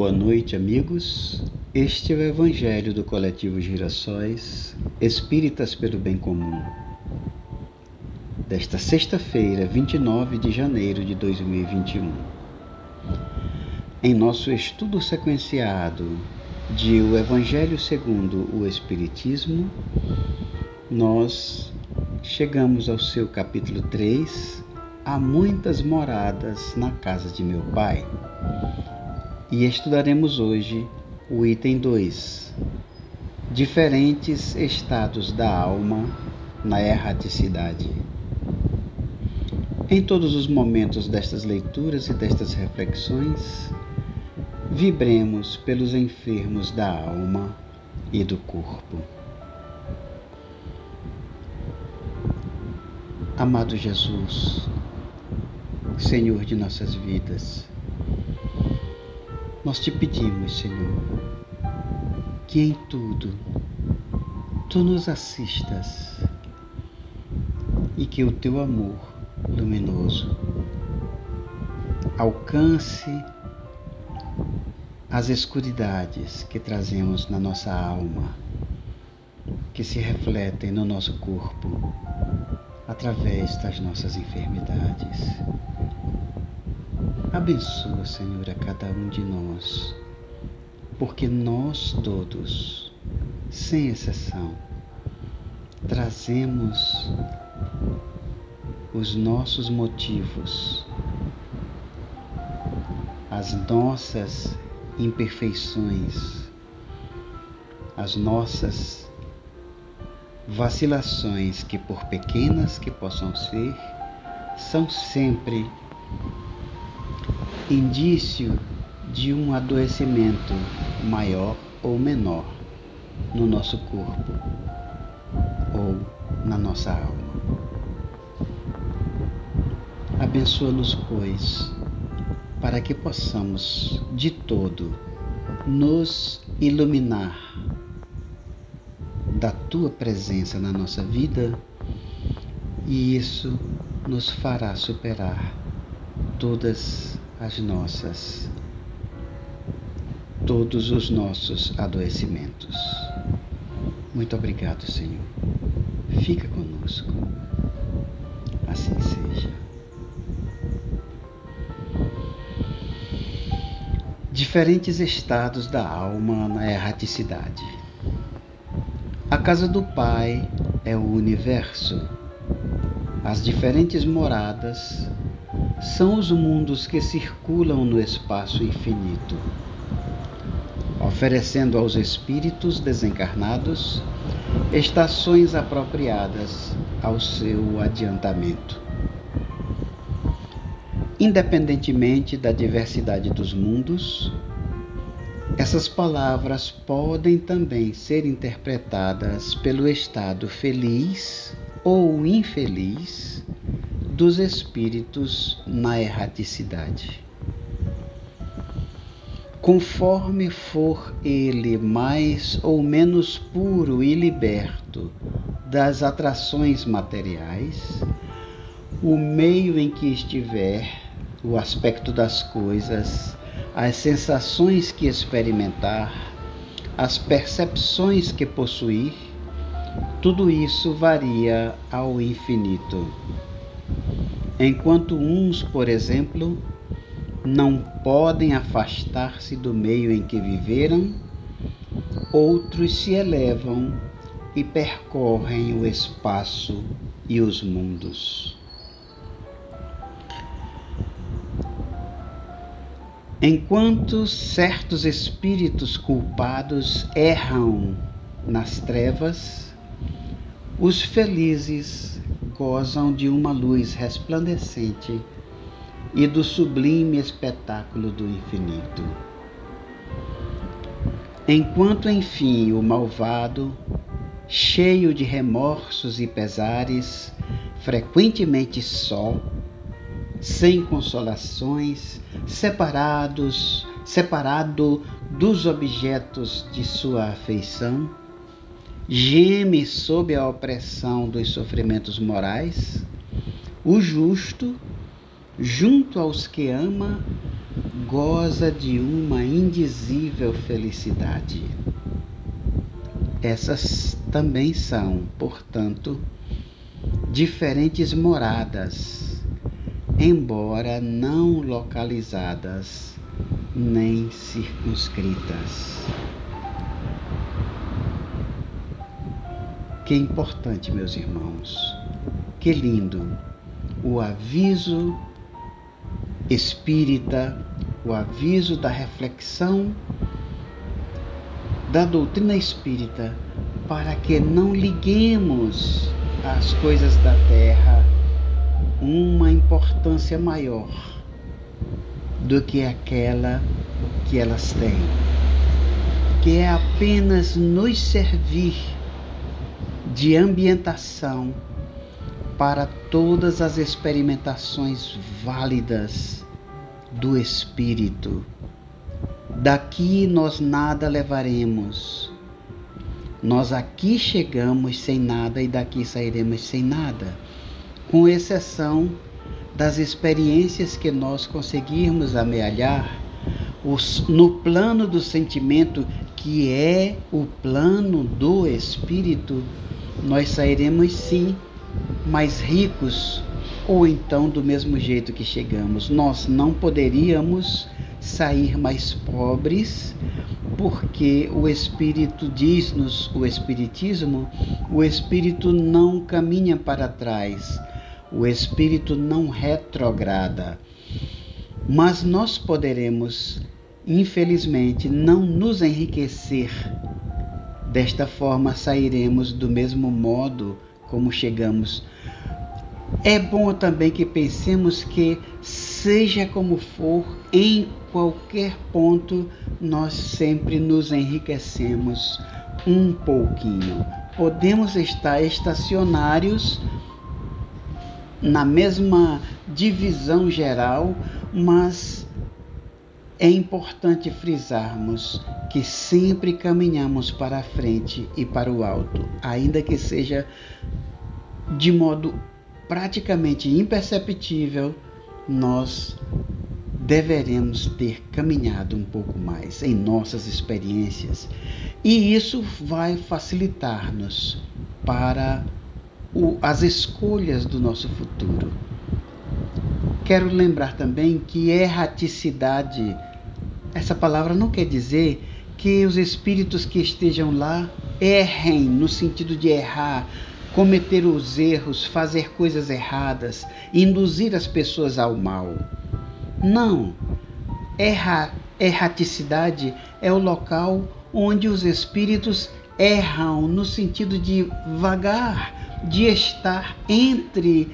Boa noite, amigos. Este é o Evangelho do Coletivo Girassóis Espíritas pelo Bem Comum. Desta sexta-feira, 29 de janeiro de 2021. Em nosso estudo sequenciado de O Evangelho segundo o Espiritismo, nós chegamos ao seu capítulo 3, Há muitas moradas na casa de meu Pai e estudaremos hoje o item 2: Diferentes estados da alma na erraticidade. Em todos os momentos destas leituras e destas reflexões, vibremos pelos enfermos da alma e do corpo. Amado Jesus, Senhor de nossas vidas, nós te pedimos, Senhor, que em tudo tu nos assistas e que o teu amor luminoso alcance as escuridades que trazemos na nossa alma, que se refletem no nosso corpo através das nossas enfermidades. Abençoa, Senhor, a cada um de nós, porque nós todos, sem exceção, trazemos os nossos motivos, as nossas imperfeições, as nossas vacilações, que por pequenas que possam ser, são sempre indício de um adoecimento maior ou menor no nosso corpo ou na nossa alma. Abençoa-nos, pois, para que possamos de todo nos iluminar da tua presença na nossa vida e isso nos fará superar todas as nossas, todos os nossos adoecimentos. Muito obrigado, Senhor. Fica conosco. Assim seja. Diferentes estados da alma na erraticidade. A casa do Pai é o universo. As diferentes moradas são os mundos que circulam no espaço infinito, oferecendo aos espíritos desencarnados estações apropriadas ao seu adiantamento. Independentemente da diversidade dos mundos, essas palavras podem também ser interpretadas pelo estado feliz ou infeliz dos espíritos na erraticidade. Conforme for ele mais ou menos puro e liberto das atrações materiais, o meio em que estiver, o aspecto das coisas, as sensações que experimentar, as percepções que possuir, tudo isso varia ao infinito. Enquanto uns, por exemplo, não podem afastar-se do meio em que viveram, outros se elevam e percorrem o espaço e os mundos. Enquanto certos espíritos culpados erram nas trevas, os felizes gozam de uma luz resplandecente e do sublime espetáculo do infinito. Enquanto, enfim, o malvado, cheio de remorsos e pesares, frequentemente só, sem consolações, separados, separado dos objetos de sua afeição, geme sob a opressão dos sofrimentos morais, o justo, junto aos que ama, goza de uma indizível felicidade. Essas também são, portanto, diferentes moradas, embora não localizadas nem circunscritas. Que importante, meus irmãos. Que lindo o aviso espírita, o aviso da reflexão da doutrina espírita, para que não liguemos às coisas da terra uma importância maior do que aquela que elas têm, que é apenas nos servir de ambientação para todas as experimentações válidas do Espírito. Daqui nós nada levaremos. Nós aqui chegamos sem nada e daqui sairemos sem nada, com exceção das experiências que nós conseguirmos amealhar os, no plano do sentimento, que é o plano do Espírito, nós sairemos sim mais ricos ou então do mesmo jeito que chegamos. Nós não poderíamos sair mais pobres, porque o Espírito diz-nos, o Espiritismo, o Espírito não caminha para trás, o Espírito não retrograda. Mas nós poderemos, infelizmente, não nos enriquecer. Desta forma, sairemos do mesmo modo como chegamos. É bom também que pensemos que, seja como for, em qualquer ponto, nós sempre nos enriquecemos um pouquinho. Podemos estar estacionários na mesma divisão geral, mas é importante frisarmos que sempre caminhamos para a frente e para o alto, ainda que seja de modo praticamente imperceptível, nós deveremos ter caminhado um pouco mais em nossas experiências e isso vai facilitar-nos para o, as escolhas do nosso futuro. Quero lembrar também que erraticidade, essa palavra não quer dizer que os espíritos que estejam lá errem no sentido de errar, cometer os erros, fazer coisas erradas, induzir as pessoas ao mal. Não. Erra, erraticidade é o local onde os espíritos erram no sentido de vagar, de estar entre,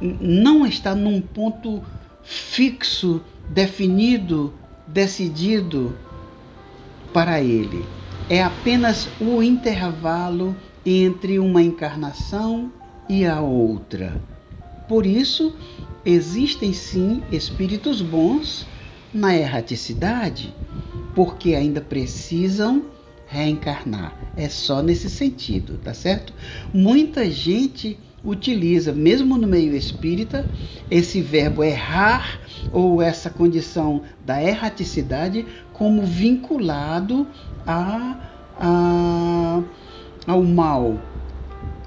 não estar num ponto fixo, definido, decidido para ele. É apenas o intervalo entre uma encarnação e a outra. Por isso, existem sim espíritos bons na erraticidade, porque ainda precisam reencarnar. É só nesse sentido, tá certo? Muita gente utiliza, mesmo no meio espírita, esse verbo errar ou essa condição da erraticidade como vinculado a, a ao mal.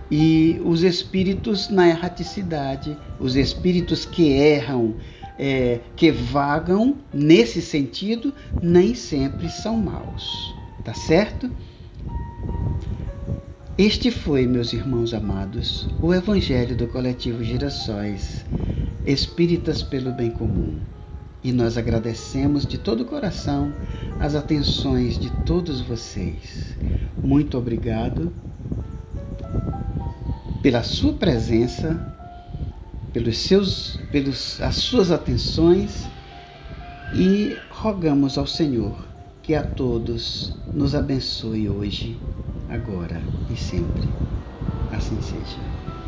E os espíritos na erraticidade, os espíritos que erram, é, que vagam nesse sentido, nem sempre são maus. Tá certo? Este foi, meus irmãos amados, o Evangelho do Coletivo Girassóis, Espíritas pelo Bem Comum. E nós agradecemos de todo o coração as atenções de todos vocês. Muito obrigado pela sua presença, pelos seus, pelos, as suas atenções e rogamos ao Senhor que a todos nos abençoe hoje, agora e sempre. Assim seja.